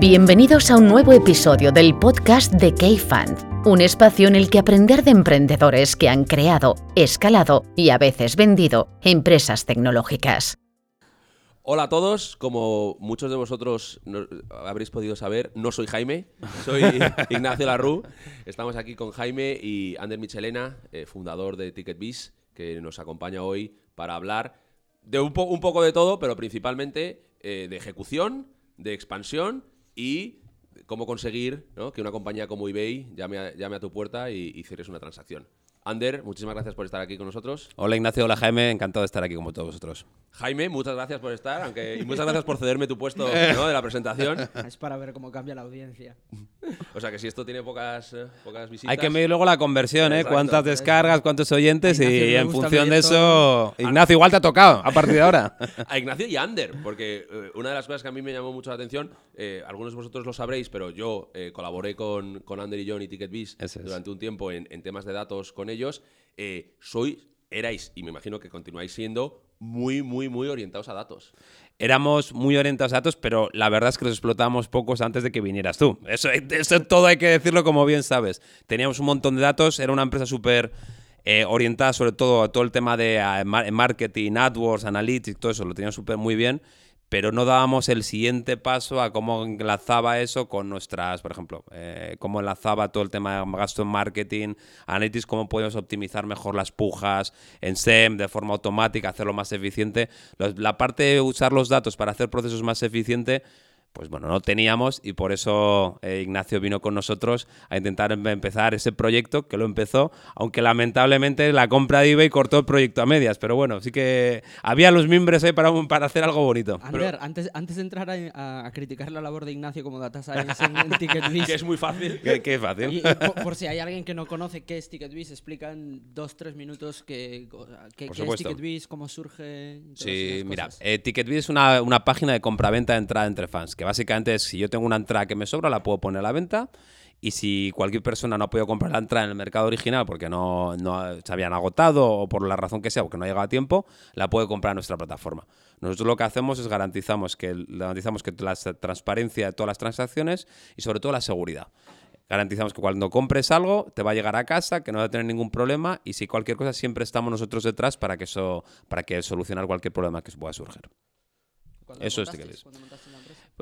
Bienvenidos a un nuevo episodio del podcast de K-Fund, un espacio en el que aprender de emprendedores que han creado, escalado y a veces vendido empresas tecnológicas. Hola a todos, como muchos de vosotros habréis podido saber, no soy Jaime, soy Ignacio Larru. Estamos aquí con Jaime y Ander Michelena, eh, fundador de TicketBiz, que nos acompaña hoy para hablar de un, poco de todo, pero principalmente eh, de ejecución, de expansión y cómo conseguir que una compañía como eBay llame a, tu puerta y, y cierres una transacción. Ander, muchísimas gracias por estar aquí con nosotros. Hola Ignacio, hola Jaime, encantado de estar aquí como todos vosotros. Jaime, muchas gracias por estar, aunque y muchas gracias por cederme tu puesto de la presentación. Es para ver cómo cambia la audiencia. O sea que si esto tiene pocas, eh, pocas visitas. Hay que medir luego la conversión, ¿eh? Cuántas descargas, cuántos oyentes y en función de eso. Ignacio, igual te ha tocado a partir de ahora. a Ignacio y a Ander, porque eh, una de las cosas que a mí me llamó mucho la atención, eh, algunos de vosotros lo sabréis, pero yo colaboré con, con Ander y John y TicketBiz durante un tiempo en, en temas de datos con ellos. Eh, sois, erais, y me imagino que continuáis siendo, muy, muy, muy orientados a datos. Éramos muy orientados a datos, pero la verdad es que los explotábamos pocos antes de que vinieras tú. Eso, eso todo hay que decirlo como bien sabes. Teníamos un montón de datos, era una empresa súper... Eh, orientada sobre todo a todo el tema de marketing, AdWords, Analytics, todo eso, lo teníamos súper muy bien pero no dábamos el siguiente paso a cómo enlazaba eso con nuestras, por ejemplo, eh, cómo enlazaba todo el tema de gasto en marketing, analytics, cómo podemos optimizar mejor las pujas en SEM de forma automática, hacerlo más eficiente. La parte de usar los datos para hacer procesos más eficientes pues bueno, no teníamos y por eso eh, Ignacio vino con nosotros a intentar em, empezar ese proyecto que lo empezó, aunque lamentablemente la compra de eBay cortó el proyecto a medias, pero bueno, sí que había los mimbres ahí para, para hacer algo bonito. Ander, antes, antes de entrar a, criticar la labor de Ignacio como data science en, TicketBiz... que es muy fácil. que, es fácil. por, si hay alguien que no conoce qué es TicketBiz, explica en dos, tres minutos qué, qué, qué es TicketBiz, cómo surge... Sí, mira, eh, TicketBiz es una, una página de compraventa de entrada entre fans que básicamente es si yo tengo una entrada que me sobra, la puedo poner a la venta. Y si cualquier persona no ha podido comprar la entrada en el mercado original porque no, no se habían agotado o por la razón que sea, porque no ha llegado a tiempo, la puede comprar en nuestra plataforma. Nosotros lo que hacemos es garantizamos que, garantizamos que la transparencia de todas las transacciones y sobre todo la seguridad. Garantizamos que cuando compres algo te va a llegar a casa, que no va a tener ningún problema y si cualquier cosa siempre estamos nosotros detrás para que eso para que solucionar cualquier problema que pueda surgir. Eso es que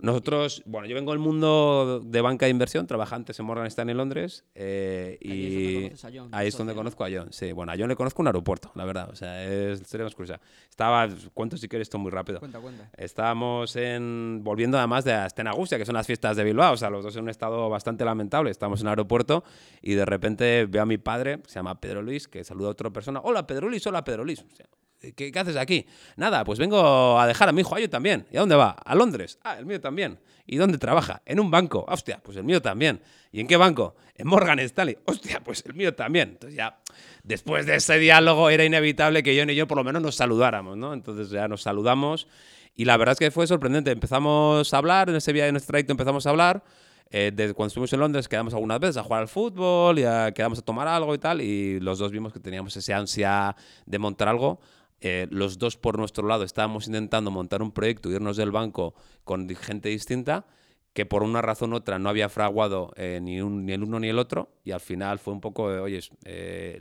nosotros, bueno, yo vengo del mundo de banca de inversión, trabajé antes en Morgan Stanley en Londres eh, y ahí es donde conozco a John. Sí, bueno, a John le conozco un aeropuerto, la verdad, o sea, es sería más curiosa. Estaba, cuento si quieres esto muy rápido. Cuenta, cuenta. Estábamos en, volviendo además de Astenagusia, que son las fiestas de Bilbao, o sea, los dos en un estado bastante lamentable. Estamos en el aeropuerto y de repente veo a mi padre, se llama Pedro Luis, que saluda a otra persona. Hola, Pedro Luis, hola, Pedro Luis. O sea, ¿Qué, haces aquí? Nada, pues vengo a dejar a mi hijo a yo también. ¿Y a dónde va? A Londres. Ah, el mío también. ¿Y dónde trabaja? En un banco. Hostia, pues el mío también. ¿Y en qué banco? En Morgan Stanley. Hostia, pues el mío también. Entonces ya, después de ese diálogo era inevitable que yo y yo por lo menos nos saludáramos, ¿no? Entonces ya nos saludamos y la verdad es que fue sorprendente. Empezamos a hablar, en ese viaje, en nuestro trayecto empezamos a hablar. Eh, desde cuando estuvimos en Londres quedamos algunas veces a jugar al fútbol, y quedamos a tomar algo y tal, y los dos vimos que teníamos esa ansia de montar algo. Eh, los dos por nuestro lado estábamos intentando montar un proyecto, irnos del banco con gente distinta, que por una razón u otra no había fraguado eh, ni, ni, el uno ni el otro, y al final fue un poco, oye, eh,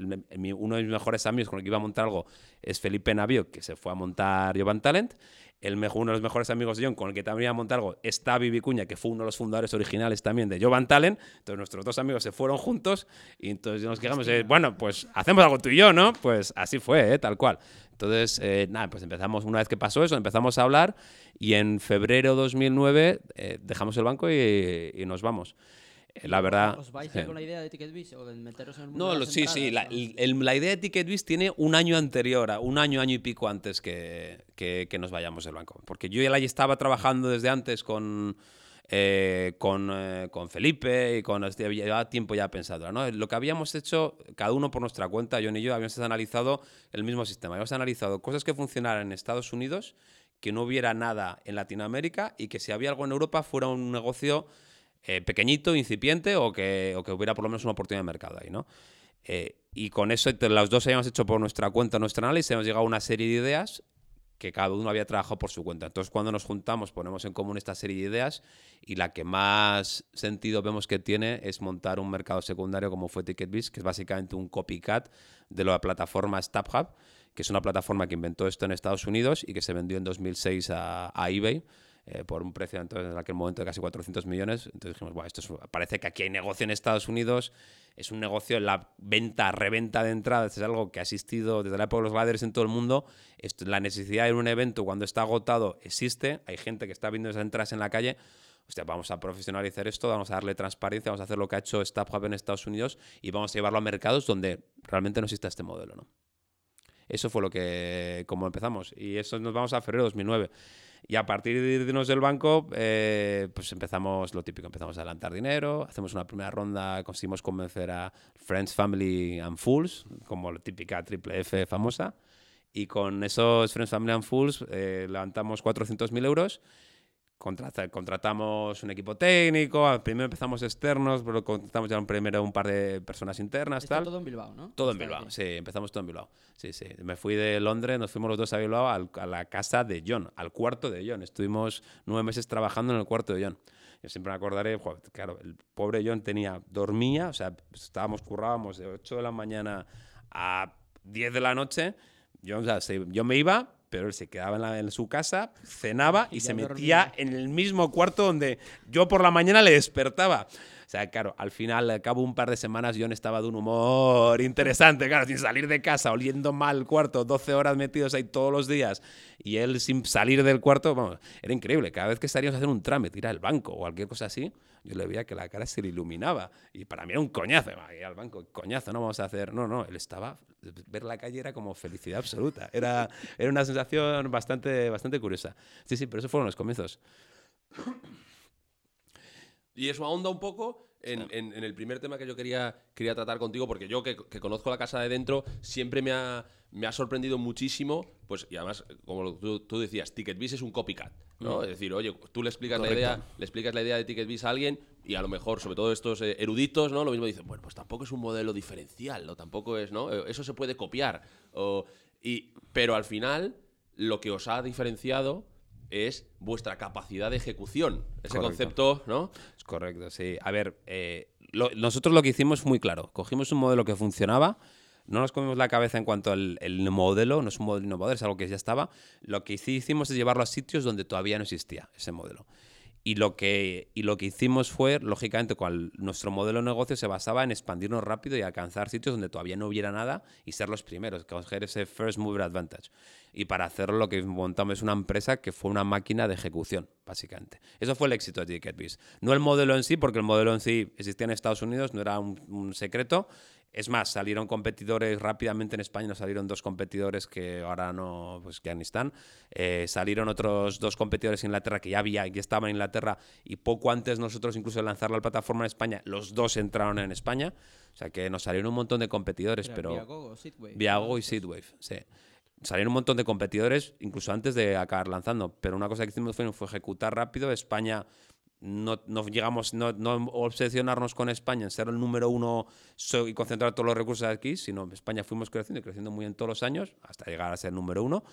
uno de mis mejores amigos con el que iba a montar algo es Felipe Navio, que se fue a montar Jovan Talent, el mejor, uno de los mejores amigos de John, con el que también iba a montar algo, está Vivi Cuña, que fue uno de los fundadores originales también de Jovan Talent. Entonces nuestros dos amigos se fueron juntos y entonces nos quedamos, bueno, pues hacemos algo tú y yo, ¿no? Pues así fue, tal cual. Entonces, eh, nada, pues empezamos, una vez que pasó eso, empezamos a hablar y en febrero 2009 eh, dejamos el banco y, nos vamos. Eh, la verdad. ¿Os vais con la idea de TicketBiz o de meteros en el mundo No, sí, sí. La, idea de TicketBiz tiene un año anterior, un año, año y pico antes que, que, que nos vayamos del banco. Porque yo ya estaba trabajando desde antes con eh, con, eh, con, Felipe y con llevaba tiempo ya pensado. Lo que habíamos hecho, cada uno por nuestra cuenta, John y yo, habíamos analizado el mismo sistema. Habíamos analizado cosas que funcionaran en Estados Unidos, que no hubiera nada en Latinoamérica y que si había algo en Europa fuera un negocio eh, pequeñito, incipiente o que, o que hubiera por lo menos una oportunidad de mercado ahí, ¿no? Y con eso, los dos habíamos hecho por nuestra cuenta nuestro análisis, hemos llegado a una serie de ideas que cada uno había trabajado por su cuenta. Entonces, cuando nos juntamos, ponemos en común esta serie de ideas y la que más sentido vemos que tiene es montar un mercado secundario como fue TicketBiz, que es básicamente un copycat de la plataforma StubHub, que es una plataforma que inventó esto en Estados Unidos y que se vendió en 2006 a, eBay. Eh, por un precio entonces, en aquel momento de casi 400 millones. Entonces dijimos, bueno, esto parece que aquí hay negocio en Estados Unidos, es un negocio, la venta, reventa de entradas es algo que ha existido desde la época de los gladiadores en todo el mundo. Esto, la necesidad de un evento cuando está agotado existe, hay gente que está viendo esas entradas en la calle. Vamos a profesionalizar esto, vamos a darle transparencia, vamos a hacer lo que ha hecho StubHub en Estados Unidos y vamos a llevarlo a mercados donde realmente no exista este modelo. ¿no? Eso fue lo que, como empezamos. Y eso nos vamos a febrero de 2009. Y a partir de irnos del banco, eh, pues empezamos lo típico, empezamos a adelantar dinero, hacemos una primera ronda, conseguimos convencer a Friends, Family and Fools, como la típica triple F famosa, y con esos Friends, Family and Fools eh, levantamos 400.000 euros contratamos un equipo técnico, primero empezamos externos, pero contratamos ya un, primero un par de personas internas. Está todo en Bilbao, ¿no? Todo en Bilbao, sí, empezamos todo en Bilbao. Sí, sí. Me fui de Londres, nos fuimos los dos a Bilbao a la casa de John, al cuarto de John. Estuvimos nueve meses trabajando en el cuarto de John. Yo siempre me acordaré, claro, el pobre John tenía, dormía, o sea, estábamos, currábamos de 8 de la mañana a 10 de la noche. Yo, o sea, yo me iba, pero él se quedaba en, su casa, cenaba y, se metía en el mismo cuarto donde yo por la mañana le despertaba. Sea, claro, al final, al cabo de un par de semanas, John estaba de un humor interesante, claro, sin salir de casa, oliendo mal el cuarto, 12 horas metidos ahí todos los días, y él sin salir del cuarto, vamos, era increíble. Cada vez que salíamos a hacer un trámite, ir al banco o cualquier cosa así, yo le veía que la cara se le iluminaba. Y para mí era un coñazo, ir al banco, coñazo, no vamos a hacer. No, no, él estaba. Ver la calle era como felicidad absoluta. Era, era una sensación bastante, bastante curiosa. Sí, sí, pero esos fueron los comienzos. Y eso ahonda un poco en, el primer tema que yo quería, quería tratar contigo, porque yo que, conozco la casa de dentro, siempre me ha, me ha sorprendido muchísimo, pues, y además, como tú, tú decías, TicketBiz es un copycat, ¿no? Mm. Es decir, oye, tú le explicas la idea, le explicas la idea de TicketBiz a alguien, y a lo mejor, sobre todo estos eh, eruditos, ¿no? Lo mismo dicen, bueno, pues tampoco es un modelo diferencial, o tampoco es, ¿no? Eso se puede copiar. y, pero al final, lo que os ha diferenciado es vuestra capacidad de ejecución. Ese concepto, ¿no? Es correcto, sí. A ver, eh, nosotros lo que hicimos muy claro. Cogimos un modelo que funcionaba, no nos comimos la cabeza en cuanto al el modelo, no es un modelo innovador, es algo que ya estaba. Lo que sí hicimos es llevarlo a sitios donde todavía no existía ese modelo. Y lo, que, y lo que hicimos fue, lógicamente, cual nuestro modelo de negocio se basaba en expandirnos rápido y alcanzar sitios donde todavía no hubiera nada y ser los primeros, coger ese first mover advantage. Y para hacerlo lo que montamos es una empresa que fue una máquina de ejecución, básicamente. Eso fue el éxito de TicketBiz. No el modelo en sí, porque el modelo en sí existía en Estados Unidos, no era un, un secreto, es más, salieron competidores rápidamente en España, nos salieron dos competidores que ahora no, pues que ni están. Eh, salieron otros dos competidores en Inglaterra que ya había, que estaban en Inglaterra y poco antes nosotros incluso de lanzar la plataforma en España, los dos entraron en España. O sea que nos salieron un montón de competidores, pero... Viago o Seedwave. Viago y Seedwave, sí. Salieron un montón de competidores incluso antes de acabar lanzando, pero una cosa que hicimos fue, fue ejecutar rápido. España no, no llegamos, no, no, obsesionarnos con España ser el número uno y concentrar todos los recursos aquí, sino en España fuimos creciendo y creciendo muy en todos los años hasta llegar a ser el número uno,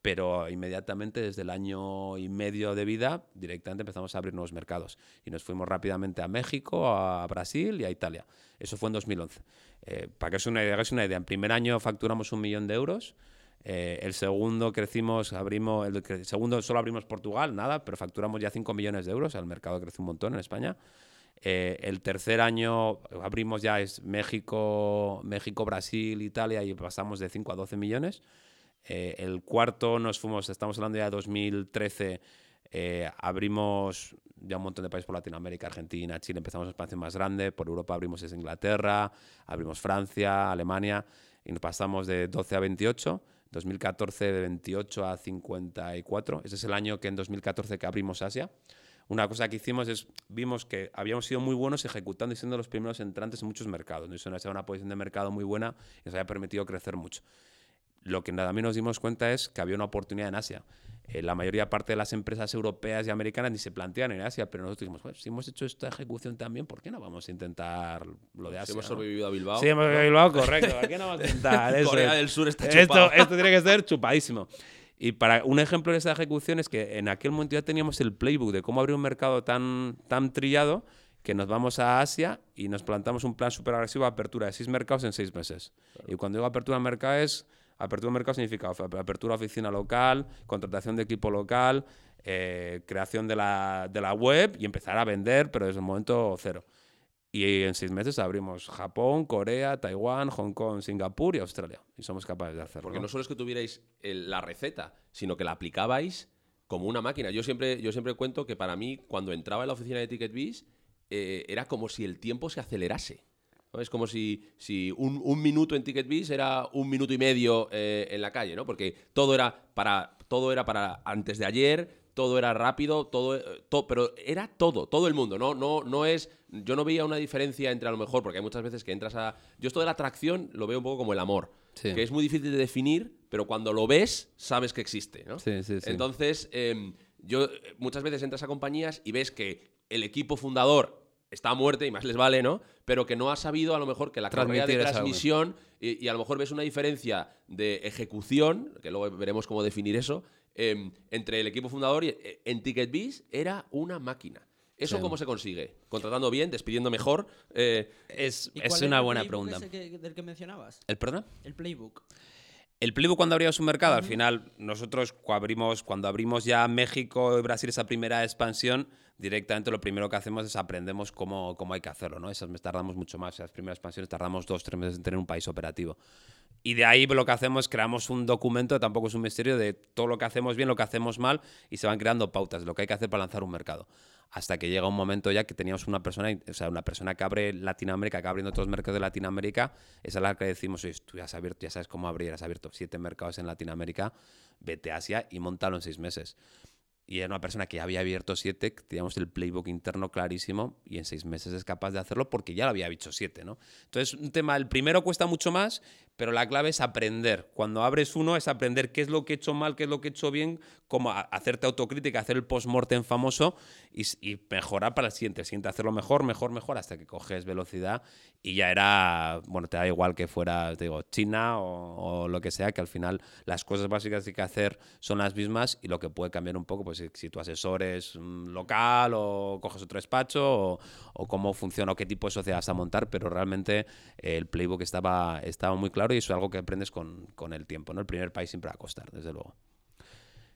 pero inmediatamente desde el año y medio de vida directamente empezamos a abrir nuevos mercados y nos fuimos rápidamente a México, a Brasil y a Italia. Eso fue en 2011. Eh, para que os una, una idea, en primer año facturamos un millón de euros. Eh, el segundo crecimos, abrimos, el, segundo solo abrimos Portugal, nada, pero facturamos ya 5 millones de euros, el mercado crece un montón en España. Eh, el tercer año abrimos ya es México, México, Brasil, Italia y pasamos de 5 a 12 millones. Eh, el cuarto nos fuimos, estamos hablando ya de 2013, abrimos ya un montón de países por Latinoamérica, Argentina, Chile, empezamos una expansión más grande, por Europa abrimos es Inglaterra, abrimos Francia, Alemania y nos pasamos de 12 a 28. 2014 de 28 a 54. Ese es el año que en 2014 que abrimos Asia. Una cosa que hicimos es, vimos que habíamos sido muy buenos ejecutando y siendo los primeros entrantes en muchos mercados. Nos ha una posición de mercado muy buena y nos había permitido crecer mucho. Lo que también nos dimos cuenta es que había una oportunidad en Asia. Eh, la mayoría parte de las empresas europeas y americanas ni se plantean en Asia, pero nosotros dijimos, si hemos hecho esta ejecución también, ¿por qué no vamos a intentar lo de Asia? Si hemos sobrevivido a Bilbao. Sí, hemos sobrevivido a Bilbao, correcto. ¿Por qué no vamos a intentar? Corea del Sur está chupado. Esto, esto tiene que ser chupadísimo. Y para un ejemplo de esa ejecución es que en aquel momento ya teníamos el playbook de cómo abrir un mercado tan, tan trillado que nos vamos a Asia y nos plantamos un plan súper agresivo de apertura de seis mercados en seis meses. Y cuando digo apertura de mercado es Apertura de mercado significa apertura de oficina local, contratación de equipo local, eh, creación de la, de la web y empezar a vender, pero desde el momento cero. Y en seis meses abrimos Japón, Corea, Taiwán, Hong Kong, Singapur y Australia. Y somos capaces de hacerlo. Porque no solo es que tuvierais la receta, sino que la aplicabais como una máquina. Yo siempre, yo siempre cuento que para mí, cuando entraba en la oficina de TicketBiz, eh, era como si el tiempo se acelerase. Es como si, si un, minuto en TicketBiz era un minuto y medio eh, en la calle, ¿no? Porque todo era para todo era para antes de ayer, todo era rápido, todo, eh, pero era todo, todo el mundo, ¿no? No, no es. Yo no veía una diferencia entre a lo mejor, porque hay muchas veces que entras a. Yo esto de la atracción lo veo un poco como el amor. Que es muy difícil de definir, pero cuando lo ves, sabes que existe, ¿no? Sí, sí, Entonces, em, yo muchas veces entras a compañías y ves que el equipo fundador está a muerte y más les vale, ¿no? Pero que no ha sabido a lo mejor que la carrera de transmisión y, a lo mejor ves una diferencia de ejecución, que luego veremos cómo definir eso, em, entre el equipo fundador y eh, en TicketBiz era una máquina. ¿Eso cómo se consigue? ¿Contratando bien? ¿Despidiendo mejor? Eh, es, es una buena pregunta. Ese del que mencionabas? ¿El perdón? El playbook. El playbook cuando abrimos un mercado, al final nosotros abrimos, cuando abrimos ya México y Brasil esa primera expansión, directamente lo primero que hacemos es aprendemos cómo, cómo hay que hacerlo, ¿no? Esas tardamos mucho más, esas primeras expansiones tardamos dos, tres meses en tener un país operativo. Y de ahí lo que hacemos es creamos un documento, tampoco es un misterio, de todo lo que hacemos bien, lo que hacemos mal, y se van creando pautas de lo que hay que hacer para lanzar un mercado. Hasta que llega un momento ya que teníamos una persona, o sea, una persona que abre Latinoamérica, que abriendo otros mercados de Latinoamérica, esa es la que decimos, oye, tú ya has abierto, ya sabes cómo abrir, has abierto siete mercados en Latinoamérica, vete a Asia y montalo en seis meses y era una persona que había abierto siete, teníamos el playbook interno clarísimo y en seis meses es capaz de hacerlo porque ya lo había dicho siete, ¿no? Entonces, un tema, el primero cuesta mucho más, pero la clave es aprender. Cuando abres uno es aprender qué es lo que he hecho mal, qué es lo que he hecho bien, cómo hacerte autocrítica, hacer el post-mortem famoso y, mejorar para el siguiente. El siguiente hacerlo mejor, mejor, mejor, hasta que coges velocidad y ya era, bueno, te da igual que fuera, te digo, China o, lo que sea, que al final las cosas básicas que hay que hacer son las mismas y lo que puede cambiar un poco, pues si, tu asesor es local o coges otro despacho o, cómo funciona o qué tipo de sociedad vas a montar, pero realmente el playbook estaba, estaba muy claro y eso es algo que aprendes con, con el tiempo. ¿no? El primer país siempre va a costar, desde luego.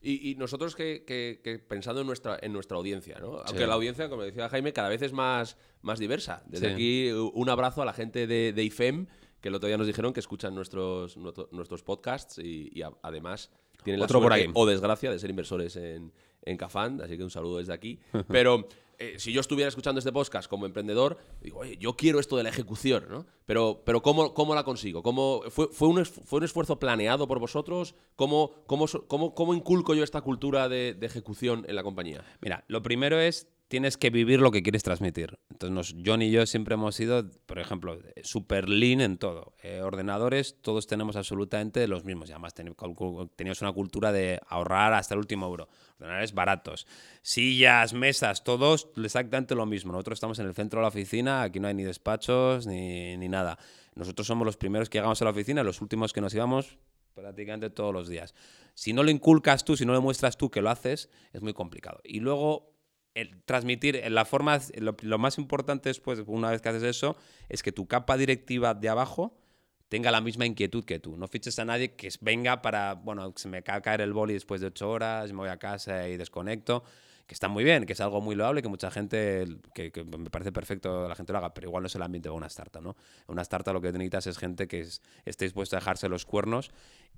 Y, nosotros que, pensando en nuestra, en nuestra audiencia, ¿no? Aunque la audiencia, como decía Jaime, cada vez es más, más diversa. Desde aquí un abrazo a la gente de, de, IFEM, que el otro día nos dijeron que escuchan nuestros, nuestros podcasts y, además tienen la suerte o desgracia de ser inversores en, en Cafán, así que un saludo desde aquí. Pero eh, si yo estuviera escuchando este podcast como emprendedor, digo, oye, yo quiero esto de la ejecución, ¿no? Pero, pero ¿cómo, cómo la consigo? ¿Cómo, fue, fue, un, ¿Fue un esfuerzo planeado por vosotros? ¿Cómo, cómo, cómo, cómo inculco yo esta cultura de, de ejecución en la compañía? Mira, lo primero es tienes que vivir lo que quieres transmitir. Entonces, John y yo siempre hemos sido, por ejemplo, super lean en todo. Eh, ordenadores, todos tenemos absolutamente los mismos. Y además, teníamos una cultura de ahorrar hasta el último euro. Ordenadores baratos. Sillas, mesas, todos exactamente lo mismo. Nosotros estamos en el centro de la oficina, aquí no hay ni despachos ni, ni nada. Nosotros somos los primeros que llegamos a la oficina, los últimos que nos íbamos prácticamente todos los días. Si no lo inculcas tú, si no le muestras tú que lo haces, es muy complicado. Y luego transmitir, la forma, lo, más importante después, una vez que haces eso, es que tu capa directiva de abajo tenga la misma inquietud que tú. No fiches a nadie que venga para, bueno, se me cae caer el boli después de ocho horas, me voy a casa y desconecto, que está muy bien, que es algo muy loable, que mucha gente, que, me parece perfecto la gente lo haga, pero igual no es el ambiente de una startup, ¿no? Una startup lo que necesitas es gente que esté dispuesta a dejarse los cuernos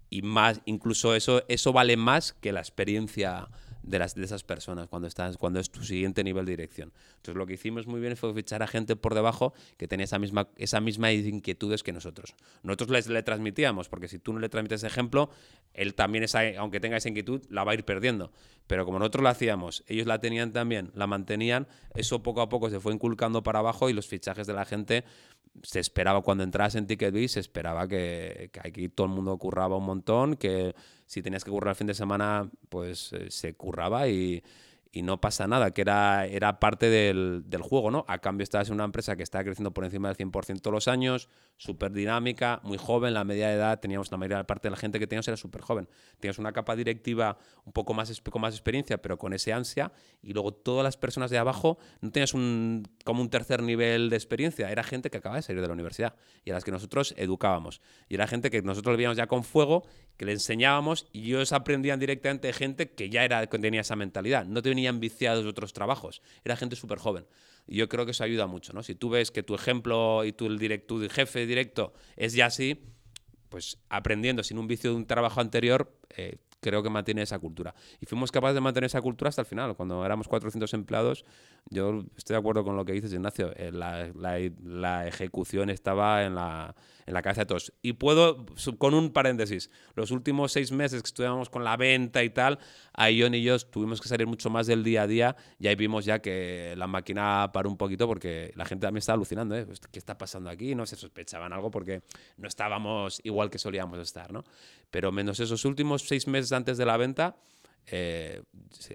y más, incluso eso, eso vale más que la experiencia de, las, de esas personas cuando, estás, cuando es tu siguiente nivel de dirección. Entonces lo que hicimos muy bien fue fichar a gente por debajo que tenía esa misma, esa misma inquietudes que nosotros. Nosotros les, le transmitíamos, porque si tú no le transmites ejemplo, él también, esa, aunque tenga esa inquietud, la va a ir perdiendo. Pero como nosotros la hacíamos, ellos la tenían también, la mantenían, eso poco a poco se fue inculcando para abajo y los fichajes de la gente se esperaba cuando entras en TicketBiz, se esperaba que, aquí todo el mundo curraba un montón, que si tenías que currar el fin de semana, pues eh, se curraba y, y no pasa nada, que era, era parte del, del, juego, ¿no? A cambio estás en una empresa que está creciendo por encima del 100% todos los años, súper dinámica, muy joven, la media de edad, teníamos la mayoría parte de la gente que teníamos era súper joven. Tenías una capa directiva un poco más, con más experiencia, pero con ese ansia, y luego todas las personas de abajo no tenías un, como un tercer nivel de experiencia, era gente que acaba de salir de la universidad y a las que nosotros educábamos. Y era gente que nosotros le veíamos ya con fuego, que le enseñábamos y ellos aprendían directamente de gente que ya era, tenía esa mentalidad. No tenía venían viciados otros trabajos. Era gente súper joven. Y yo creo que eso ayuda mucho, ¿no? Si tú ves que tu ejemplo y tu, el direct, jefe directo es ya así, pues aprendiendo sin un vicio de un trabajo anterior, eh, creo que mantiene esa cultura. Y fuimos capaces de mantener esa cultura hasta el final. Cuando éramos 400 empleados, yo estoy de acuerdo con lo que dices, Ignacio. Eh, la, la, ejecución estaba en la, en la cabeza de todos. Y puedo, con un paréntesis, los últimos seis meses que estuvimos con la venta y tal, ahí John y yo tuvimos que salir mucho más del día a día y ahí vimos ya que la máquina paró un poquito porque la gente también estaba alucinando. ¿eh? ¿Qué está pasando aquí? No se sospechaban algo porque no estábamos igual que solíamos estar. ¿no? Pero menos esos últimos seis meses antes de la venta, eh,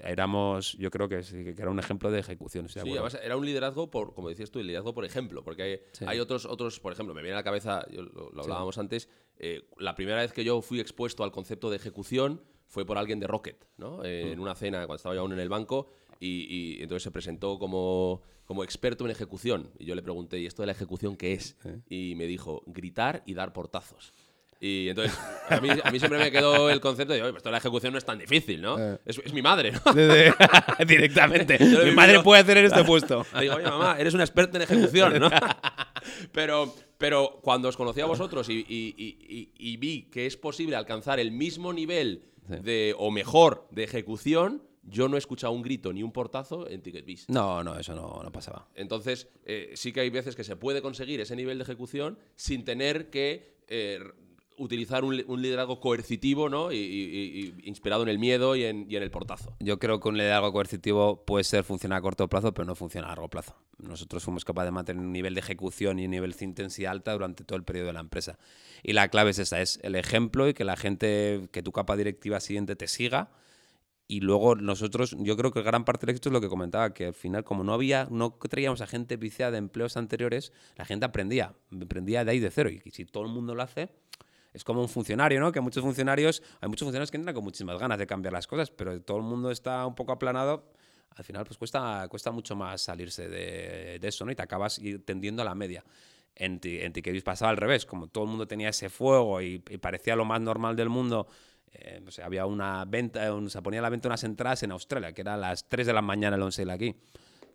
éramos, yo creo que, era un ejemplo de ejecución. Sí, además era un liderazgo, por, como decías tú, el liderazgo por ejemplo, porque hay, otros, otros, por ejemplo, me viene a la cabeza, lo, hablábamos antes, eh, la primera vez que yo fui expuesto al concepto de ejecución fue por alguien de Rocket, ¿no? Eh, en mm. una cena cuando estaba yo aún en el banco y, entonces se presentó como, como, experto en ejecución y yo le pregunté, ¿y esto de la ejecución qué es? Y me dijo, gritar y dar portazos. Y entonces, a mí, a mí, siempre me quedó el concepto de, oye, pues la ejecución no es tan difícil, ¿no? Eh. Es, es, mi madre, ¿no? Directamente. mi madre puede hacer en este puesto. digo, oye, mamá, eres una experta en ejecución, ¿no? pero, pero cuando os conocí a vosotros y, y, y, vi que es posible alcanzar el mismo nivel de, o mejor de ejecución, yo no he escuchado un grito ni un portazo en TicketBiz. No, no, eso no, no pasaba. Entonces, eh, sí que hay veces que se puede conseguir ese nivel de ejecución sin tener que eh, utilizar un, liderazgo coercitivo, ¿no? Y, inspirado en el miedo y en, el portazo. Yo creo que un liderazgo coercitivo puede ser funcionar a corto plazo, pero no funciona a largo plazo. Nosotros fuimos capaces de mantener un nivel de ejecución y un nivel de intensidad alta durante todo el periodo de la empresa. Y la clave es esa, es el ejemplo y que la gente, que tu capa directiva siguiente te siga. Y luego nosotros, yo creo que gran parte del éxito es lo que comentaba, que al final como no había, no traíamos a gente viciada de empleos anteriores, la gente aprendía, aprendía de ahí de cero. Y si todo el mundo lo hace, es como un funcionario, ¿no? Que muchos funcionarios, hay muchos funcionarios que entran con muchísimas ganas de cambiar las cosas, pero todo el mundo está un poco aplanado. Al final, pues cuesta, cuesta mucho más salirse de, eso, ¿no? Y te acabas tendiendo a la media. En, Ticketbis pasaba al revés, como todo el mundo tenía ese fuego y, parecía lo más normal del mundo. Eh, o sea, había una venta, se ponía a la venta unas entradas en Australia, que era a las 3 de la mañana el 11 de aquí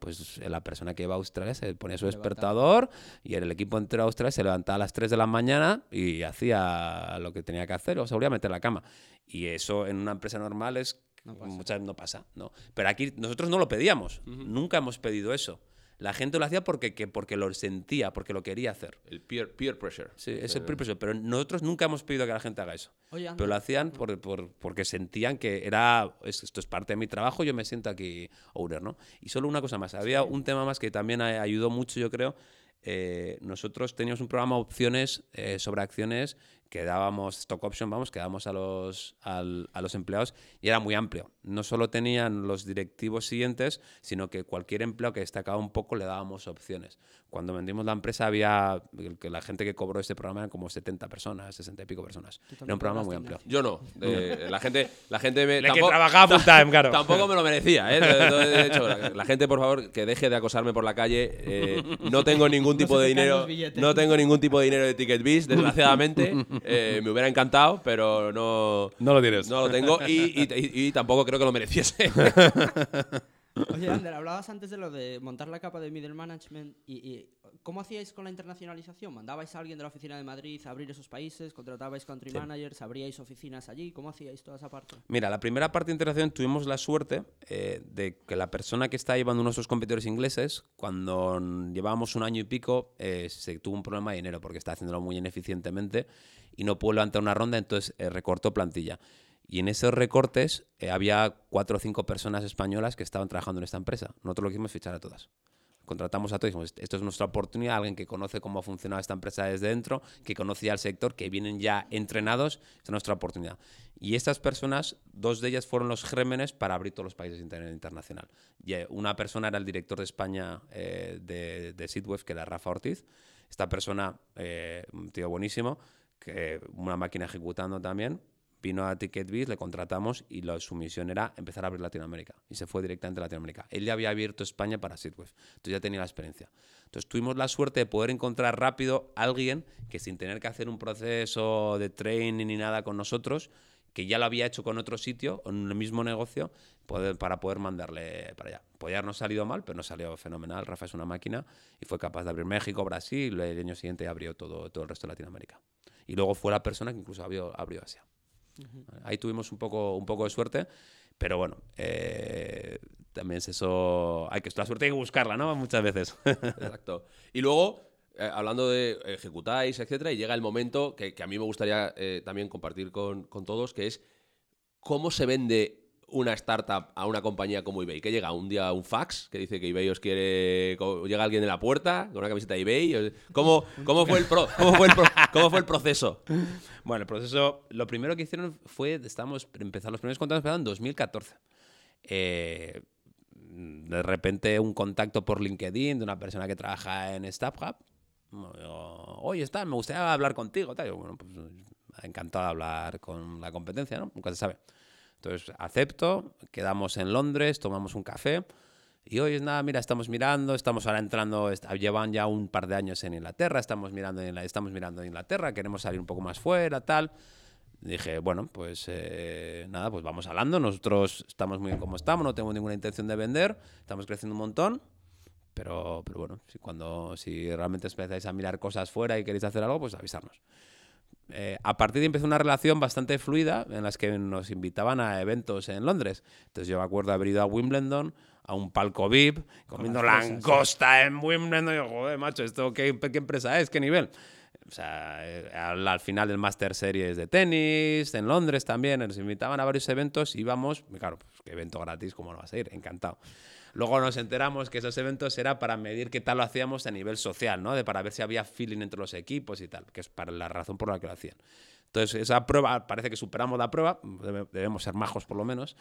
pues la persona que iba a Australia se pone su despertador y el equipo entero de Australia se levantaba a las 3 de la mañana y hacía lo que tenía que hacer o se volvía a meter la cama. Y eso en una empresa normal es muchas veces no pasa, ¿no? Pero aquí nosotros no lo pedíamos, nunca hemos pedido eso. La gente lo hacía porque, que, porque lo sentía, porque lo quería hacer. El peer, peer pressure. Sí, es el peer pressure. Pero nosotros nunca hemos pedido que la gente haga eso. pero lo hacían por, por, porque sentían que era esto es parte de mi trabajo, yo me siento aquí owner, ¿no? Y solo una cosa más. Había un tema más que también ayudó mucho, yo creo. Eh, nosotros teníamos un programa opciones eh, sobre acciones que dábamos stock option, vamos, que dábamos a los, a los empleados y era muy amplio. No solo tenían los directivos siguientes, sino que cualquier empleado que destacaba un poco le dábamos opciones. Cuando vendimos la empresa había, que la gente que cobró este programa eran como 70 personas, 60 y pico personas. Era un programa muy amplio. Yo no. la gente, la gente me... que trabajaba full time, claro. Tampoco me lo merecía, ¿eh? De, hecho, la, gente, por favor, que deje de acosarme por la calle. Eh, no tengo ningún tipo de dinero. No tengo ningún tipo de dinero de TicketBiz, desgraciadamente. Eh, me hubiera encantado, pero no. No lo tienes. No lo tengo y, tampoco creo que lo mereciese. Oye, Ander, hablabas antes de lo de montar la capa de middle management y, ¿cómo hacíais con la internacionalización? ¿Mandabais a alguien de la oficina de Madrid a abrir esos países? ¿Contratabais country managers? ¿Abríais oficinas allí? ¿Cómo hacíais toda esa parte? Mira, la primera parte de integración tuvimos la suerte eh, de que la persona que está llevando nuestros competidores ingleses, cuando llevábamos un año y pico, eh, se tuvo un problema de dinero porque está haciéndolo muy ineficientemente y no pudo levantar una ronda, entonces eh, recortó plantilla. Y en esos recortes eh, había cuatro o cinco personas españolas que estaban trabajando en esta empresa. Nosotros lo quisimos fichar a todas. contratamos a todos y dijimos, esto es nuestra oportunidad, alguien que conoce cómo funciona esta empresa desde dentro, que conoce ya el sector, que vienen ya entrenados, esta es nuestra oportunidad. Y estas personas, dos de ellas fueron los gérmenes para abrir todos los países inter internacional. Y eh, una persona era el director de España eh, de, de que era Rafa Ortiz. Esta persona, eh, un tío buenísimo, que una máquina ejecutando también, vino a TicketBiz, le contratamos y la, su misión era empezar a abrir Latinoamérica. Y se fue directamente a Latinoamérica. Él ya había abierto España para Seedweb, entonces ya tenía la experiencia. Entonces tuvimos la suerte de poder encontrar rápido a alguien que sin tener que hacer un proceso de training ni nada con nosotros, que ya lo había hecho con otro sitio, en el mismo negocio, poder, para poder mandarle para allá. Podría habernos salido mal, pero nos salió fenomenal. Rafa es una máquina y fue capaz de abrir México, Brasil, y el año siguiente abrió todo, todo el resto de Latinoamérica. Y luego fue la persona que incluso abrió, abrió Asia. Ahí tuvimos un poco, un poco de suerte, pero bueno, eh, también es eso. Hay que, la suerte hay que buscarla, ¿no? Muchas veces. Exacto. Y luego, eh, hablando de ejecutáis, etcétera, y llega el momento que, a mí me gustaría eh, también compartir con, con todos, que es cómo se vende una startup a una compañía como eBay? Que llega un día un fax que dice que eBay os quiere. Llega alguien de la puerta con una camiseta de eBay. ¿Cómo, cómo, fue, el cómo, fue, el proceso? Bueno, el proceso, lo primero que hicieron fue, estamos, empezar, los primeros contactos empezaron en 2014. Eh, de repente un contacto por LinkedIn de una persona que trabaja en StubHub. Oye, está, me gustaría hablar contigo. Bueno, pues encantado de hablar con la competencia, ¿no? Nunca se sabe. Entonces acepto, quedamos en Londres, tomamos un café. Y hoy es nada, mira, estamos mirando, estamos ahora entrando, llevan ya un par de años en Inglaterra, estamos mirando, en estamos mirando en Inglaterra, queremos salir un poco más fuera, tal. Dije, bueno, pues eh, nada, pues vamos hablando, nosotros estamos muy bien como estamos, no tengo ninguna intención de vender, estamos creciendo un montón, pero, pero bueno, si, cuando, si realmente empezáis a mirar cosas fuera y queréis hacer algo, pues avisarnos. Eh, a partir de empezó una relación bastante fluida en las que nos invitaban a eventos en Londres. Entonces yo me acuerdo haber ido a Wimbledon, a un palco VIP, comiendo langosta en Wimbledon. Y yo, joder, macho, ¿esto qué, qué empresa es? ¿Qué nivel? O sea, eh, al, al final del Master Series de tenis, en Londres también, nos invitaban a varios eventos, íbamos, claro, pues qué evento gratis, ¿cómo no vas a ir? Encantado. Luego nos enteramos que esos eventos era para medir qué tal lo hacíamos a nivel social, ¿no? De para ver si había feeling entre los equipos y tal, que es para la razón por la que lo hacían. Entonces, esa prueba, parece que superamos la prueba, debe- debemos ser majos por lo menos.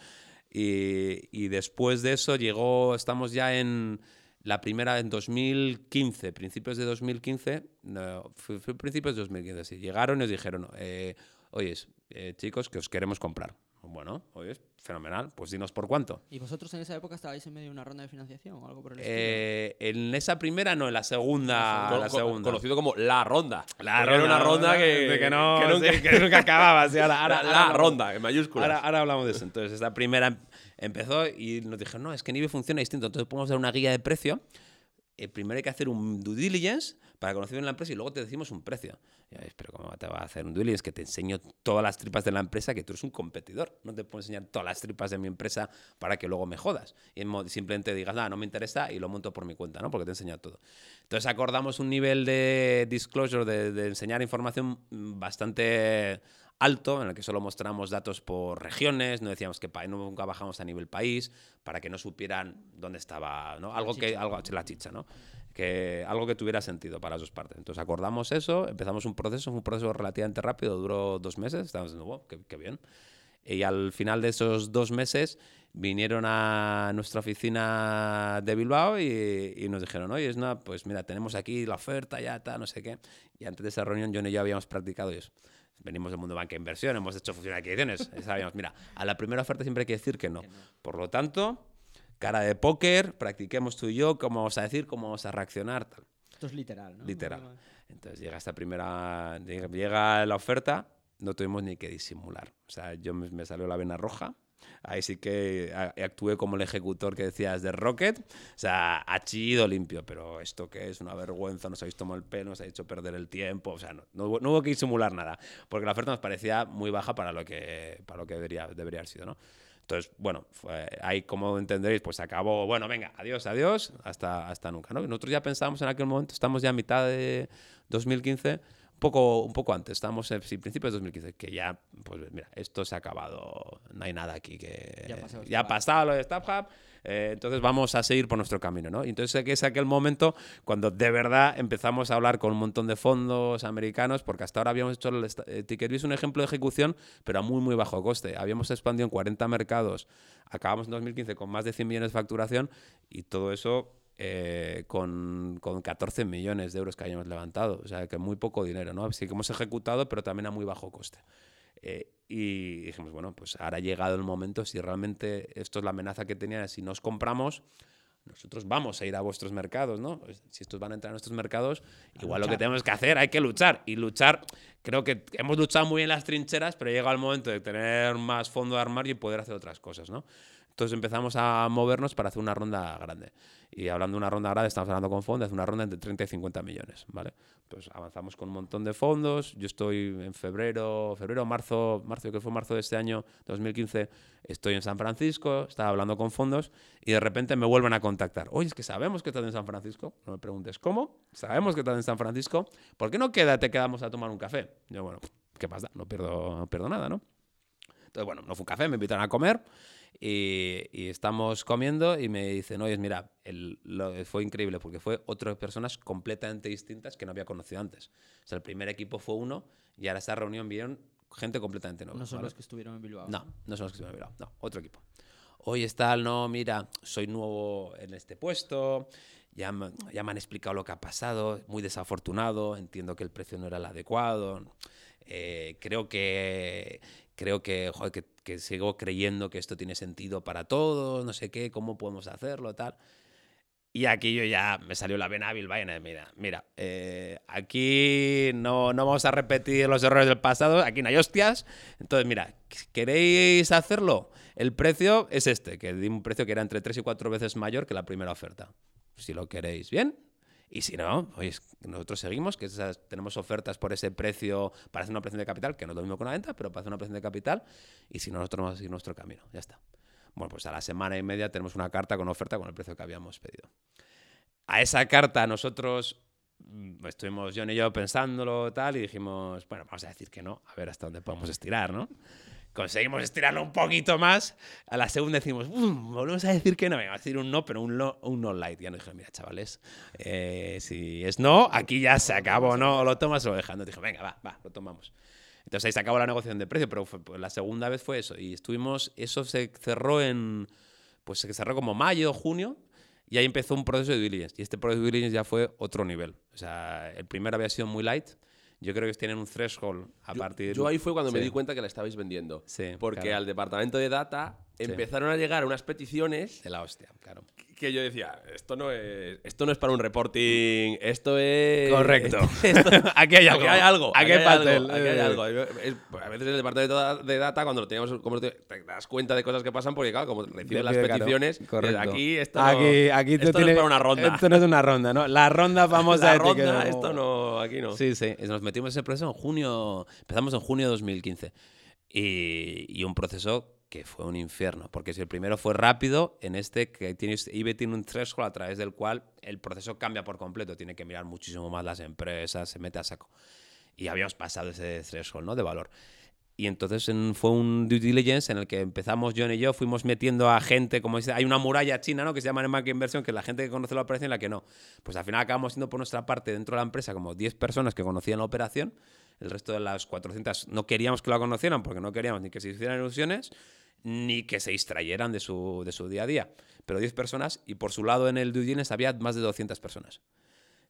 Y, después de eso llegó, estamos ya en la primera en 2015, principios de 2015, no, fue principios de 2015, sí. Llegaron y nos dijeron, eh, oye, eh, chicos, que os queremos comprar. Bueno, oye, fenomenal, pues dinos por cuánto. ¿Y vosotros en esa época estabais en medio de una ronda de financiación o algo por el estilo? Eh, en esa primera no, en la segunda. Con- la con- segunda. Conocido como La Ronda. La Porque era una ronda que, de que no, que nunca, sí, que nunca acababa. sí, ahora, ahora- la, Ronda, en mayúsculas. Ahora, ahora hablamos de eso. Entonces, esta primera em- empezó y nos dijeron, no, es que en eBay funciona distinto. Entonces, podemos dar una guía de precio. Eh, primero hay que hacer un due diligence para conocer bien la empresa y luego te decimos un precio. Y pero ¿cómo te va a hacer un due diligence? Que te enseño todas las tripas de la empresa, que tú eres un competidor. No te puedo enseñar todas las tripas de mi empresa para que luego me jodas. Y simplemente digas, nada, no me interesa y lo monto por mi cuenta, ¿no? Porque te he enseñado todo. Entonces acordamos un nivel de disclosure, de, de enseñar información bastante alto, en el que solo mostramos datos por regiones, no decíamos que nunca bajamos a nivel país, para que no supieran dónde estaba, ¿no? Algo que, algo, la chicha, ¿no? Que, algo que tuviera sentido para las dos partes. Entonces acordamos eso, empezamos un proceso, un proceso relativamente rápido, duró dos meses, estábamos diciendo, wow, qué, qué bien. Y al final de esos dos meses vinieron a nuestra oficina de Bilbao y, y nos dijeron, oye, es una, pues mira, tenemos aquí la oferta, ya está, no sé qué. Y antes de esa reunión, John y yo habíamos practicado eso. Venimos del mundo de banca e inversión, hemos hecho de adquisiciones. Sabíamos, mira, a la primera oferta siempre hay que decir que no. Por lo tanto, cara de póker, practiquemos tú y yo, cómo vamos a decir, cómo vamos a reaccionar, tal. Esto es literal, ¿no? Literal. Entonces llega esta primera, llega la oferta, no tuvimos ni que disimular. O sea, yo me, me salió la vena roja. Ahí sí que actué como el ejecutor que decías de Rocket. O sea, ha chillido limpio, pero esto que es una vergüenza, nos habéis tomado el pelo, nos habéis hecho perder el tiempo. O sea, no, no, hubo, no hubo que disimular nada, porque la oferta nos parecía muy baja para lo que, para lo que debería, debería haber sido, ¿no? Entonces, bueno, fue- ahí como entenderéis, pues acabó, bueno, venga, adiós, adiós, hasta, hasta nunca, ¿no? Nosotros ya pensábamos en aquel momento, estamos ya a mitad de 2015, un poco, un poco antes, estamos en sí, principios de 2015, que ya, pues mira, esto se ha acabado, no hay nada aquí que... Ya ha pasado ya ha StubHub. pasado lo de StubHub, Eh, entonces vamos a seguir por nuestro camino, ¿no? Y entonces es aquel momento cuando de verdad empezamos a hablar con un montón de fondos americanos, porque hasta ahora habíamos hecho el eh, TicketView un ejemplo de ejecución, pero a muy, muy bajo coste. Habíamos expandido en 40 mercados, acabamos en 2015 con más de 100 millones de facturación y todo eso eh, con, con, 14 millones de euros que hayamos levantado. O sea, que muy poco dinero, ¿no? Así que hemos ejecutado, pero también a muy bajo coste. Eh, y dijimos, bueno, pues ahora ha llegado el momento, si realmente esto es la amenaza que tenían, si nos compramos, nosotros vamos a ir a vuestros mercados, ¿no? Pues, si estos van a entrar a nuestros mercados, igual lo que tenemos que hacer, hay que luchar. Y luchar, creo que hemos luchado muy bien las trincheras, pero llega el momento de tener más fondo de armario y poder hacer otras cosas, ¿no? Entonces empezamos a movernos para hacer una ronda grande. Y hablando de una ronda grande, estamos hablando con fondos, una ronda entre 30 y 50 millones, ¿vale? Pues avanzamos con un montón de fondos. Yo estoy en febrero, febrero, marzo, marzo, que fue marzo de este año, 2015, estoy en San Francisco, estaba hablando con fondos y de repente me vuelven a contactar. Oye, es que sabemos que estás en San Francisco. No me preguntes cómo. Sabemos que estás en San Francisco. ¿Por qué no queda, te quedamos a tomar un café? Yo, bueno, ¿qué pasa? No pierdo, no pierdo nada, ¿no? Entonces, bueno, no fue un café, me invitaron a comer. Y, estamos comiendo y me dicen, oye, mira, fue increíble porque fue otras personas completamente distintas que no había conocido antes. O sea, el primer equipo fue uno y ahora esta reunión vieron gente completamente nueva. No son los que estuvieron en Bilbao. No, no son los que estuvieron en Bilbao, no, otro equipo. Oye, está, no, mira, soy nuevo en este puesto, ya, ya me han explicado lo que ha pasado, muy desafortunado, entiendo que el precio no era el adecuado, eh, creo que, creo que, que, sigo creyendo que esto tiene sentido para todos, no sé qué, cómo podemos hacerlo, tal. Y aquí yo ya me salió la vena vaya, mira, mira, eh, aquí no, no vamos a repetir los errores del pasado, aquí no hay hostias, entonces mira, ¿queréis hacerlo? El precio es este, que di un precio que era entre 3 y 4 veces mayor que la primera oferta. Si lo queréis, bien, y si no, oye, nosotros seguimos, que tenemos ofertas por ese precio para hacer una operación de capital, que no es lo mismo con una venta, pero para hacer una operación de capital, y si no, nosotros vamos a seguir nuestro camino, ya está. Bueno, pues a la semana y media tenemos una carta con oferta con el precio que habíamos pedido. A esa carta nosotros mm, estuvimos John y yo pensándolo tal y dijimos, bueno, vamos a decir que no, a ver hasta dónde podemos estirar, ¿no? Conseguimos estirarlo un poquito más. A la segunda decimos, volvemos a decir que no, vamos a decir un no, pero un no, un no light. Ya nos dijeron, mira, chavales, eh, si es no, aquí ya se acabó, no, lo tomas o lo dejas. Nos dije, venga, va, va, lo tomamos. Entonces ahí se acabó la negociación de precio, pero pues, la segunda vez fue eso. Y estuvimos, eso se cerró en, pues se cerró como mayo, junio, y ahí empezó un proceso de diligence. Y este proceso de diligence ya fue otro nivel. O sea, el primero había sido muy light yo creo que tienen un threshold a partir de... Yo ahí fue cuando me di cuenta que la estabais vendiendo. Sí, porque al departamento de data empezaron a llegar unas peticiones... De la hostia, claro. Que yo decía, esto no es, esto no es para un reporting, esto es... Correcto. aquí hay algo. Aquí hay algo. Aquí, hay, algo, aquí hay algo. A veces en el departamento de data, cuando lo teníamos, como te, das cuenta de cosas que pasan, porque claro, como recibes las peticiones, correcto. aquí esto, aquí, aquí esto no es para una ronda. Esto no es una ronda, ¿no? La ronda vamos la a ronda, esto no, aquí no. Sí, sí. Nos metimos en ese proceso en junio, empezamos en junio de 2015. Y, y un proceso que fue un infierno, porque si el primero fue rápido, en este que tienes, IBE tiene un threshold a través del cual el proceso cambia por completo, tiene que mirar muchísimo más las empresas, se mete a saco. Y habíamos pasado ese threshold ¿no? de valor. Y entonces fue un due diligence en el que empezamos John y yo, fuimos metiendo a gente, como dice, hay una muralla china, ¿no? Que se llama en banca inversión, que la gente que conoce la operación y la que no. Pues al final acabamos siendo por nuestra parte dentro de la empresa como 10 personas que conocían la operación, el resto de las 400 no queríamos que la conocieran porque no queríamos ni que se hicieran ilusiones, ni que se distrayeran de su, de su día a día. Pero 10 personas y por su lado en el due había más de 200 personas.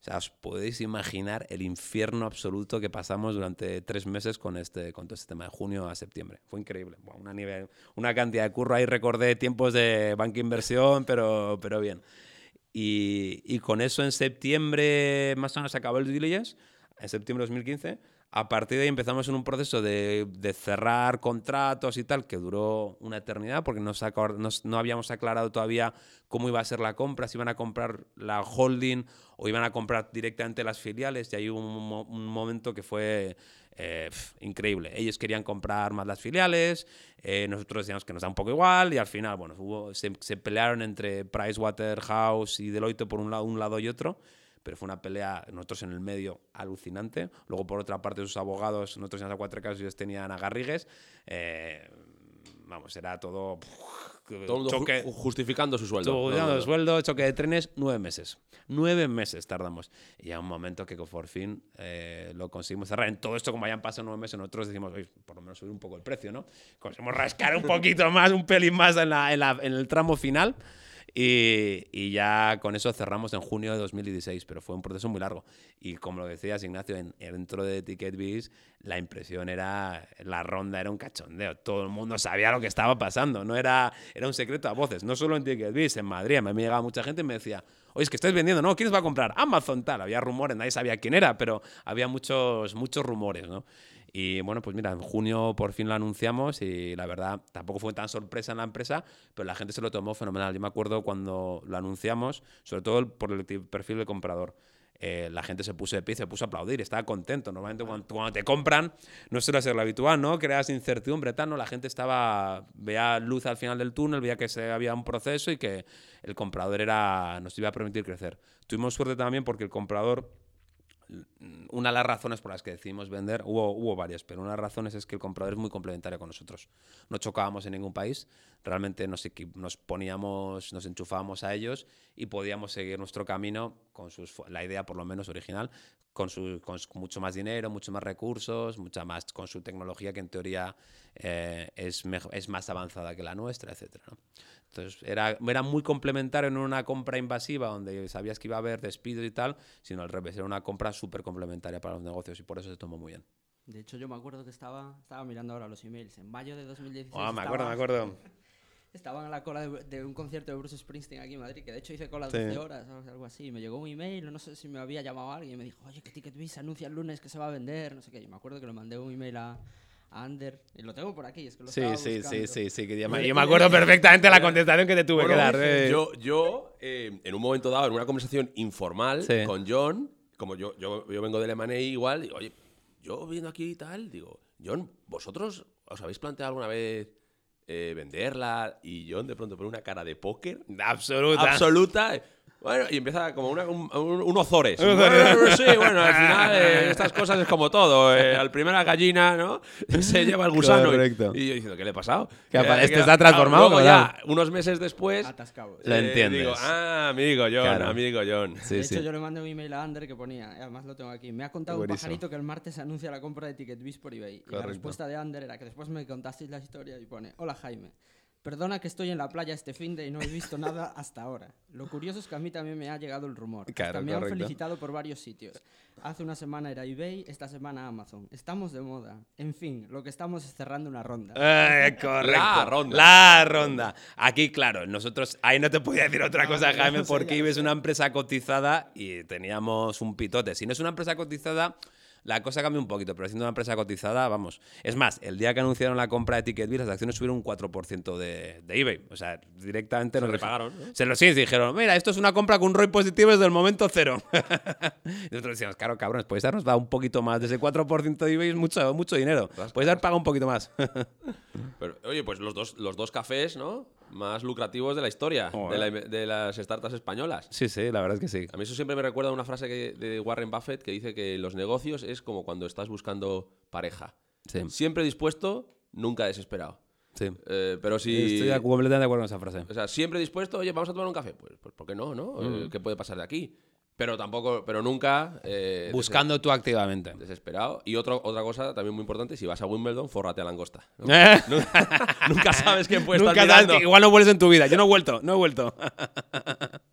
O sea, os podéis imaginar el infierno absoluto que pasamos durante tres meses con, este, con todo este tema de junio a septiembre. Fue increíble. una, nivel, una cantidad de curro. Ahí recordé tiempos de banca inversión, pero, pero bien. Y, y, con eso en septiembre más o menos acabó el due diligence, en septiembre de 2015 a partir de ahí empezamos en un proceso de, cerrar contratos y tal, que duró una eternidad, porque no, no, habíamos aclarado todavía cómo iba a ser la compra, si iban a comprar la holding o iban a comprar directamente las filiales, y hay un, un momento que fue eh, increíble. Ellos querían comprar más las filiales, eh, nosotros decíamos que nos da un poco igual, y al final, bueno, hubo, se, se, pelearon entre Pricewaterhouse y Deloitte por un lado, un lado y otro, pero fue una pelea, nosotros en el medio, alucinante. Luego, por otra parte, sus abogados, nosotros en las cuatro casos, ellos tenían a Garrigues. Eh, vamos, era todo Todo choque, justificando su sueldo. El no. sueldo, choque de trenes, nueve meses. Nueve meses tardamos. Y ya un momento que por fin eh, lo conseguimos cerrar. En todo esto, como hayan pasado nueve meses, nosotros decimos, "Oye, por lo menos subir un poco el precio, ¿no? Conseguimos rascar un poquito más, un pelín más en, la- en la- en el tramo final. Y, y ya con eso cerramos en junio de 2016, pero fue un proceso muy largo. Y como lo decías, Ignacio, en, dentro de TicketBiz, la impresión era, la ronda era un cachondeo. Todo el mundo sabía lo que estaba pasando, no era, era un secreto a voces. No solo en TicketBiz, en Madrid, a mí me llegaba mucha gente y me decía, oye, es que estáis vendiendo, ¿no? ¿Quién os va a comprar? Amazon, tal. Había rumores, nadie sabía quién era, pero había muchos, muchos rumores, ¿no? Y bueno, pues mira, en junio por fin lo anunciamos y la verdad tampoco fue tan sorpresa en la empresa, pero la gente se lo tomó fenomenal. Yo me acuerdo cuando lo anunciamos, sobre todo por el perfil del comprador. eh, la gente se puso de pie, se puso a aplaudir, estaba contento. Normalmente cuando, cuando te compran no suele ser lo habitual, ¿no? Creas incertidumbre, tal, ¿no? La gente estaba, veía luz al final del túnel, veía que se, había un proceso y que el comprador era, nos iba a permitir crecer. Tuvimos suerte también porque el comprador una de las razones por las que decidimos vender, hubo, hubo varias, pero una de las razones es que el comprador es muy complementario con nosotros. No chocábamos en ningún país, realmente nos, nos poníamos, nos enchufábamos a ellos y podíamos seguir nuestro camino con sus, la idea por lo menos original, con, su, con mucho más dinero, mucho más recursos, mucha más, con su tecnología que en teoría eh, es, mejo- es más avanzada que la nuestra, etcétera, ¿no? Entonces, era, era muy complementario en una compra invasiva donde sabías que iba a haber despidos y tal, sino al revés, era una compra súper complementaria para los negocios y por eso se tomó muy bien. De hecho, yo me acuerdo que estaba, estaba mirando ahora los emails. En mayo de 2016 Ah, me acuerdo, me estaba- acuerdo. Estaban en la cola de, de un concierto de Bruce Springsteen aquí en Madrid, que de hecho hice cola Sí. 12 horas o algo así. y Me llegó un email, no sé si me había llamado alguien y me dijo, oye, que TicketBiz anuncia el lunes que se va a vender, no sé qué. Yo me acuerdo que le mandé un email a, a Ander y lo tengo por aquí, es que lo Sí, estaba sí, sí, sí, sí, que ya Y- me, yo me acuerdo perfectamente la contestación que te tuve Bueno, que dar. eh. Yo, yo eh, en un momento dado, en una conversación informal Sí. con John, como yo, yo, yo vengo del M&A igual, digo, oye, yo viendo aquí y tal, digo, John, ¿vosotros os habéis planteado alguna vez eh, venderla? Y John de pronto pone una cara de póker Absoluta. absoluta. Bueno, y empieza como una, un, un- un Ozores. Sí, bueno, al final eh, estas cosas es como todo. eh, al primera gallina, ¿no? Se lleva el gusano. Y- Correcto. Y, yo diciendo, ¿qué le ha pasado? Que Eh, este que- está transformado, Luego ya, unos meses después, Atascado. Lo eh, entiendes. Digo, ah, amigo John, Claro. amigo John. Sí, de sí. hecho, yo le mandé un email a Ander que ponía, y además lo tengo aquí, me ha contado Buenísimo. un pajarito que el martes se anuncia la compra de TicketBiz por eBay. Y la Correcto. respuesta de Ander era que después me contasteis la historia y pone, hola Jaime, perdona que estoy en la playa este fin de y no he visto nada hasta ahora. Lo curioso es que a mí también me ha llegado el rumor. Hasta Claro, me han felicitado por varios sitios. Hace una semana era eBay, esta semana Amazon. Estamos de moda. En fin, lo que estamos es cerrando una ronda. Eh, correcto. La ronda. La ronda. Aquí, claro, nosotros, ahí no te podía decir otra cosa, no, Jaime, no sé, porque lo es una empresa cotizada y teníamos un pitote. Si no es una empresa cotizada, la cosa cambia un poquito, pero siendo una empresa cotizada, vamos. Es más, el día que anunciaron la compra de TicketBiz, las acciones subieron un 4% de, de eBay. O sea, directamente Se nos repagaron, ¿no? Se lo sí, dijeron, mira, esto es una compra con un ROI positivo desde el momento cero. y nosotros decíamos, claro, cabrones, podéis habernos dado un poquito más. De ese 4% de eBay es mucho, mucho dinero. Podéis haber pagado un poquito más. Pero, oye, pues los dos, los dos cafés, ¿no? Más lucrativos de la historia, de, la- de las startups españolas. sí, sí, la verdad es que sí. A mí eso siempre me recuerda a una frase que- de Warren Buffett que dice que los negocios es como cuando estás buscando pareja. Sí. Siempre dispuesto, nunca desesperado. Sí. Eh, pero si... Estoy completamente de acuerdo con esa frase. O sea, siempre dispuesto, oye, vamos a tomar un café. Pues, pues ¿por qué no, no? Mm. Eh, ¿Qué puede pasar de aquí? Pero tampoco, pero nunca... eh, Buscando tú activamente. dese- Desesperado. Y otro, otra cosa también muy importante, si vas a Wimbledon, fórrate a langosta. Eh, nunca sabes quién puede Nunca estar mirando. igual no vuelves en tu vida. Yo no he vuelto, no he vuelto.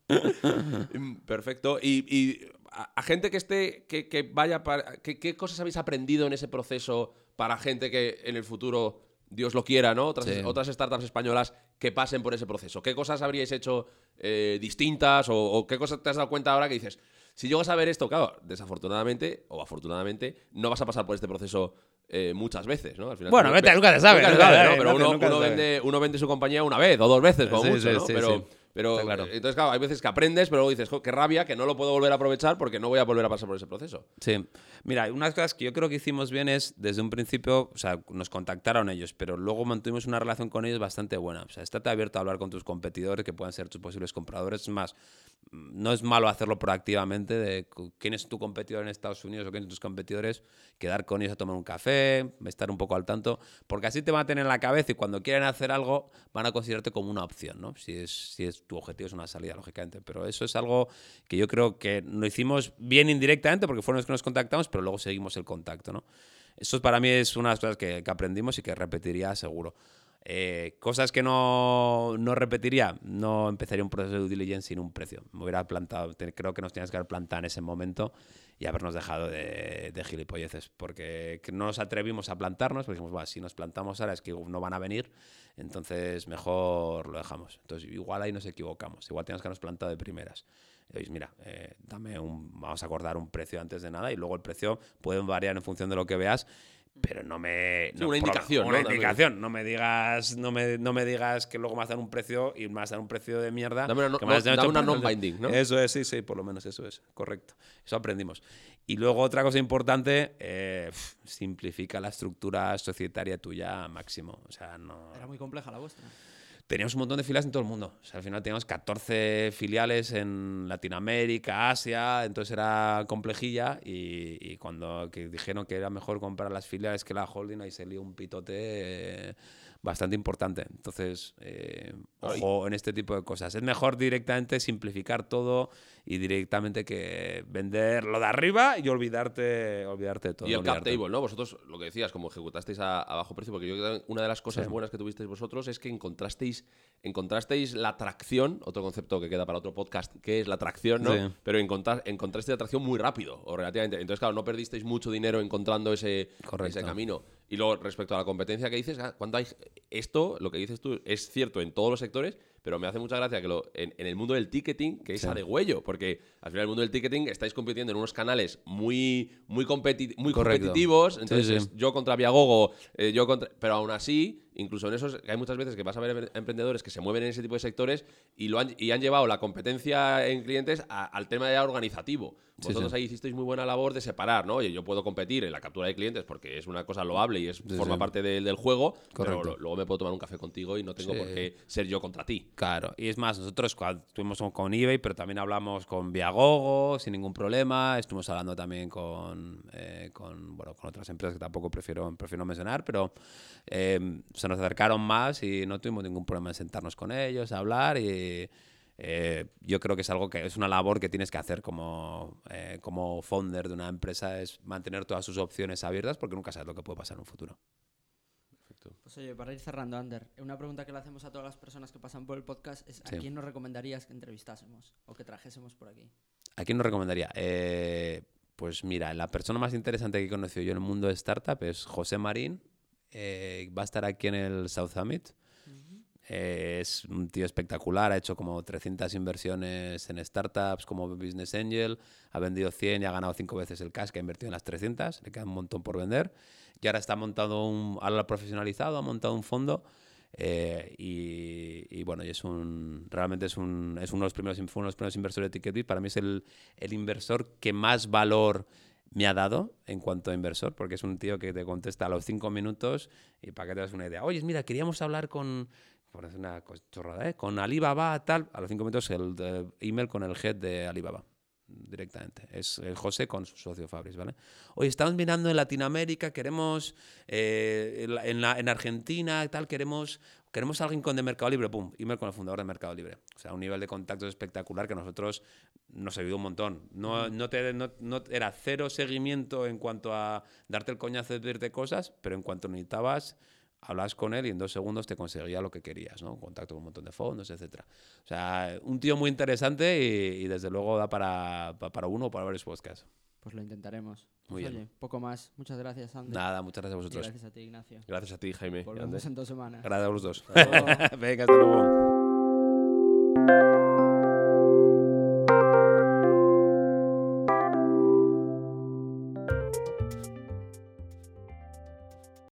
Mm, Perfecto. Y, y a, a gente que esté, que, que vaya para. ¿Qué cosas habéis aprendido en ese proceso para gente que en el futuro, Dios lo quiera, ¿no? Otras, Sí. otras startups españolas que pasen por ese proceso. ¿Qué cosas habríais hecho eh, distintas? O, o qué cosas te has dado cuenta ahora que dices? Si llegas a ver esto, claro, desafortunadamente o afortunadamente, no vas a pasar por este proceso eh, muchas veces, ¿no? Al final, Bueno, vete, nunca se sabe, Nunca se nunca se sabe, ¿no? sabe, Pero uno, vende, uno vende su compañía una vez o dos veces, como Sí, mucho, sí, ¿no? sí, pero, sí. Pero claro. eh, entonces, claro, hay veces que aprendes, pero luego dices, "Jo, qué rabia que no lo puedo volver a aprovechar porque no voy a volver a pasar por ese proceso. Sí. Mira, unas cosas que yo creo que hicimos bien es, desde un principio, o sea, nos contactaron ellos, pero luego mantuvimos una relación con ellos bastante buena. O sea, estate abierto a hablar con tus competidores, que puedan ser tus posibles compradores. Es más, mm, no es malo hacerlo proactivamente, de quién es tu competidor en Estados Unidos o quiénes son tus competidores, quedar con ellos a tomar un café, estar un poco al tanto, porque así te van a tener en la cabeza y cuando quieren hacer algo van a considerarte como una opción, ¿no? Si es, si es tu objetivo es una salida, lógicamente. Pero eso es algo que yo creo que lo hicimos bien indirectamente porque fueron los que nos contactamos, pero luego seguimos el contacto, ¿no? Eso para mí es una de las cosas que, que aprendimos y que repetiría seguro. Eh, cosas que no, no repetiría, no empezaría un proceso de due diligence sin un precio. Me hubiera plantado, te- creo que nos tenías que haber plantado en ese momento y habernos dejado de, de gilipolleces, porque que no nos atrevimos a plantarnos, porque dijimos, "Buah, si nos plantamos ahora es que no van a venir, entonces mejor lo dejamos. Entonces igual ahí nos equivocamos, igual teníamos que habernos plantado de primeras. Y dices, mira, eh, dame un, vamos a acordar un precio antes de nada y luego el precio puede variar en función de lo que veas, pero no me... Sí, no, una indicación, Una indicación. No me digas, no me, no me digas que luego me vas a dar un precio y me vas a dar un precio de mierda. Dame una no- que me dame una por- non-binding, ¿no? Eso es, sí, sí, por lo menos eso es, correcto. Eso aprendimos. Y luego otra cosa importante, eh, simplifica la estructura societaria tuya máximo. O sea, no... Era muy compleja la vuestra. Teníamos un montón de filiales en todo el mundo. Al final teníamos 14 filiales en Latinoamérica, Asia, entonces era complejilla y, cuando dijeron que era mejor comprar las filiales que la holding, ahí se lió un pitote eh, bastante importante. Entonces, eh, ojo en este tipo de cosas. Es mejor directamente simplificar todo y directamente que vender lo de arriba y olvidarte, olvidarte de todo. Y el cap olvidarte. table, ¿no? Vosotros, lo que decías, como ejecutasteis a, a bajo precio, porque yo creo que una de las cosas Sí. buenas que tuvisteis vosotros es que encontrasteis, encontrasteis la atracción, otro concepto que queda para otro podcast, que es la atracción, ¿no? Sí. Pero encontrar, encontrasteis la atracción muy rápido, o relativamente. Entonces, claro, no perdisteis mucho dinero encontrando ese, Correcto. ese camino. Y luego, respecto a la competencia que dices, ah, cuando hay esto, lo que dices tú, es cierto en todos los sectores, pero me hace mucha gracia que lo, en, en el mundo del ticketing, que es Sí. a de huello, porque al final el mundo del ticketing estáis compitiendo en unos canales muy, muy, competi- muy Correcto. competitivos, entonces sí. yo contra Viagogo, eh, yo contra... Pero aún así, incluso en esos, hay muchas veces que vas a ver em- emprendedores que se mueven en ese tipo de sectores y, lo han, y han llevado la competencia en clientes a- al tema ya organizativo. Vosotros sí. ahí hicisteis muy buena labor de separar, ¿no? Oye, yo puedo competir en la captura de clientes porque es una cosa loable y es, forma parte del- del juego, pero Correcto. luego me puedo tomar un café contigo y no tengo por qué ser yo contra ti. Claro, y es más, nosotros cuando estuvimos con- eBay, pero también hablamos con Viagogo sin ningún problema, estuvimos hablando también con, eh, con, bueno, con otras empresas que tampoco prefiero, prefiero mencionar, pero eh, se nos acercaron más y no tuvimos ningún problema en sentarnos con ellos, a hablar y eh, yo creo que es algo que es una labor que tienes que hacer como, eh, como founder de una empresa, es mantener todas sus opciones abiertas porque nunca sabes lo que puede pasar en un futuro. Pues oye, para ir cerrando, Ander, una pregunta que le hacemos a todas las personas que pasan por el podcast es Sí. ¿a quién nos recomendarías que entrevistásemos o que trajésemos por aquí? ¿A quién nos recomendaría? Eh, pues mira, la persona más interesante que he conocido yo en el mundo de startup es José Marín. Eh, va a estar aquí en el South Summit. Eh, es un tío espectacular, ha hecho como 300 inversiones en startups como Business Angel, ha vendido 100 y ha ganado 5 veces el cash que ha invertido en las 300, le queda un montón por vender. Y ahora está montado un, ahora lo ha profesionalizado, ha montado un fondo eh, y, y bueno, y es un, realmente es, un, es uno, de los primeros, uno de los primeros inversores de TicketBit. Para mí es el, el inversor que más valor me ha dado en cuanto a inversor, porque es un tío que te contesta a los cinco minutos y para que te das una idea. Oye, mira, queríamos hablar con, por decir una chorrada, ¿eh? con Alibaba, tal. A los cinco minutos el eh, email con el head de Alibaba directamente. Es el José con su socio Fabris, ¿vale? Oye, estamos mirando en Latinoamérica, queremos eh, en, la- en Argentina tal, queremos queremos alguien con de Mercado Libre, pum, email con el fundador de Mercado Libre. O sea, un nivel de contactos espectacular que a nosotros nos ayudó un montón. No, no, te, no, no- era cero seguimiento en cuanto a darte el coñazo de pedirte cosas, pero en cuanto necesitabas, hablabas con él y en dos segundos te conseguía lo que querías, ¿no? Contacto con un montón de fondos, etcétera. O sea, un tío muy interesante y, y desde luego da para, pa- para uno o para varios podcasts. Pues lo intentaremos. Muy Pues bien. Oye, poco más. Muchas gracias, Ander. Nada, muchas gracias a Y vosotros. gracias a ti, Ignacio. Gracias a ti, Jaime. Volvemos en dos semanas. Gracias a los dos. Hasta luego. Venga, hasta luego.